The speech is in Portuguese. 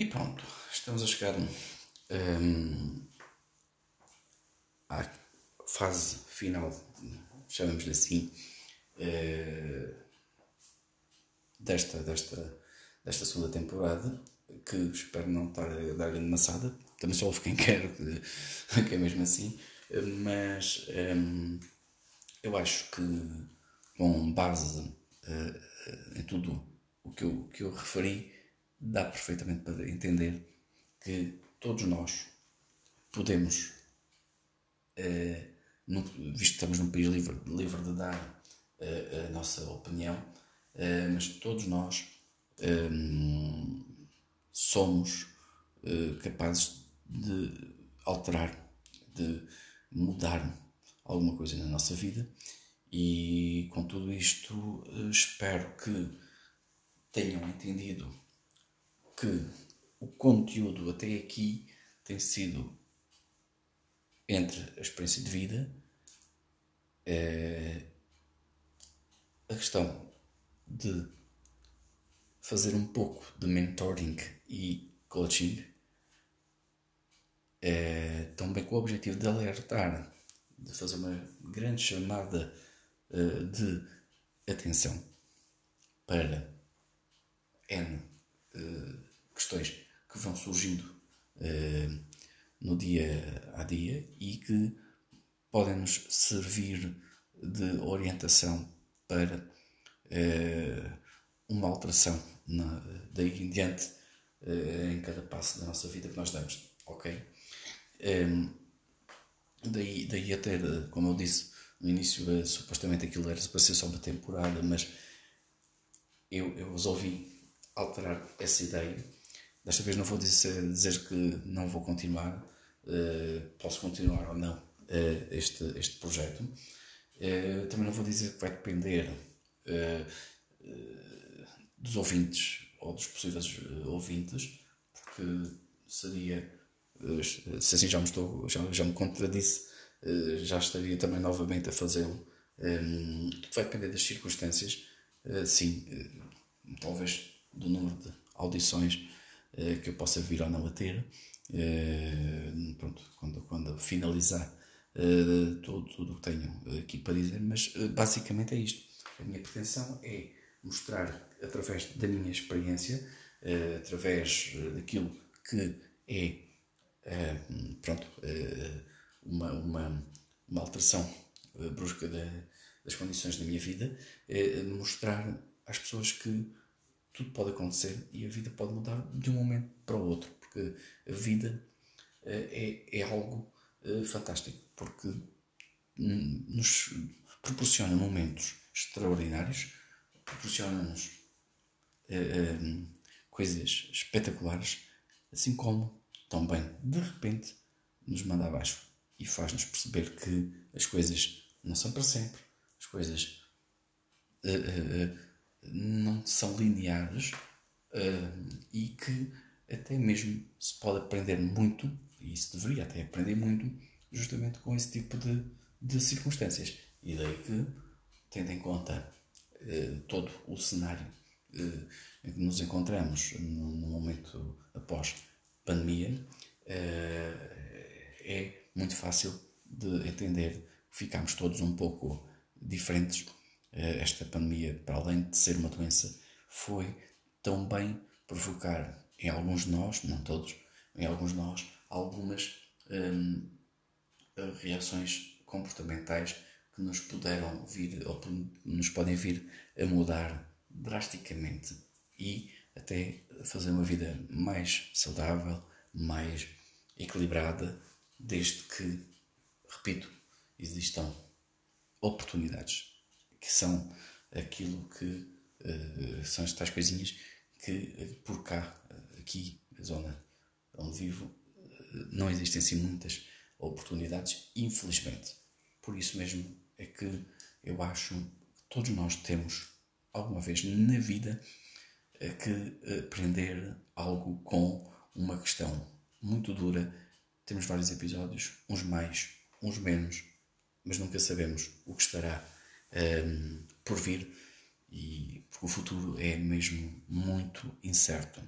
E pronto, estamos a chegar um, à fase final, chamamos-lhe assim, uh, desta, desta, desta segunda temporada, que espero não estar a dar grande maçada, também só ouve quem quer, que é mesmo assim, mas um, eu acho que com base uh, em tudo o que eu, que eu referi, dá perfeitamente para entender que todos nós podemos, uh, no, visto que estamos num país livre, livre de dar uh, a nossa opinião, uh, mas todos nós um, somos capazes de alterar, de mudar alguma coisa na nossa vida. E com tudo isto espero que tenham entendido que o conteúdo até aqui tem sido entre a experiência de vida, é, a questão de fazer um pouco de mentoring e coaching, é, também com o objetivo de alertar, de fazer uma grande chamada é, de atenção para N questões que vão surgindo uh, no dia a dia e que podem nos servir de orientação para uh, uma alteração na, daí em diante uh, em cada passo da nossa vida que nós damos, ok? Ehm, daí, daí até, como eu disse no início, supostamente aquilo era para ser só uma temporada, mas eu, eu resolvi alterar essa ideia Desta vez não vou dizer, dizer que não vou continuar, uh, posso continuar ou não uh, este, este projeto. Uh, também não vou dizer que vai depender dos ouvintes ou dos possíveis ouvintes, porque seria, se assim já me, estou, já, já me contradisse, já estaria também novamente a fazê-lo. Um, vai depender das circunstâncias, sim, talvez do número de audições que eu possa vir ou não a ter, eh, pronto, quando, quando finalizar eh, tudo, tudo o que tenho aqui para dizer, mas basicamente é isto. A minha pretensão é mostrar através da minha experiência, através daquilo que é pronto, uma, uma, uma alteração brusca das condições da minha vida, mostrar às pessoas que tudo pode acontecer e a vida pode mudar de um momento para o outro, porque a vida eh, é, é algo eh, fantástico, porque nos proporciona momentos extraordinários, proporciona-nos eh, coisas espetaculares, assim como também de repente nos manda abaixo e faz-nos perceber que as coisas não são para sempre, as coisas não são lineares uh, e que até mesmo se pode aprender muito, e se deveria até aprender muito, justamente com esse tipo de, de circunstâncias. E daí que, tendo em conta uh, todo o cenário uh, em que nos encontramos no, no momento após pandemia, é muito fácil de entender que ficamos todos um pouco diferentes esta pandemia, para além de ser uma doença, foi também provocar em alguns de nós, não todos, em alguns de nós, algumas hum, reações comportamentais que nos puderam vir ou nos podem vir a mudar drasticamente e até fazer uma vida mais saudável, mais equilibrada, desde que, repito, existam oportunidades que são aquilo que uh, são as tais coisinhas que uh, por cá, uh, aqui, na zona onde vivo, não existem assim muitas oportunidades, infelizmente. Por isso mesmo é que eu acho que todos nós temos alguma vez na vida que aprender algo com uma questão muito dura. Temos vários episódios, uns mais, uns menos, mas nunca sabemos o que estará um, por vir, e porque o futuro é mesmo muito incerto.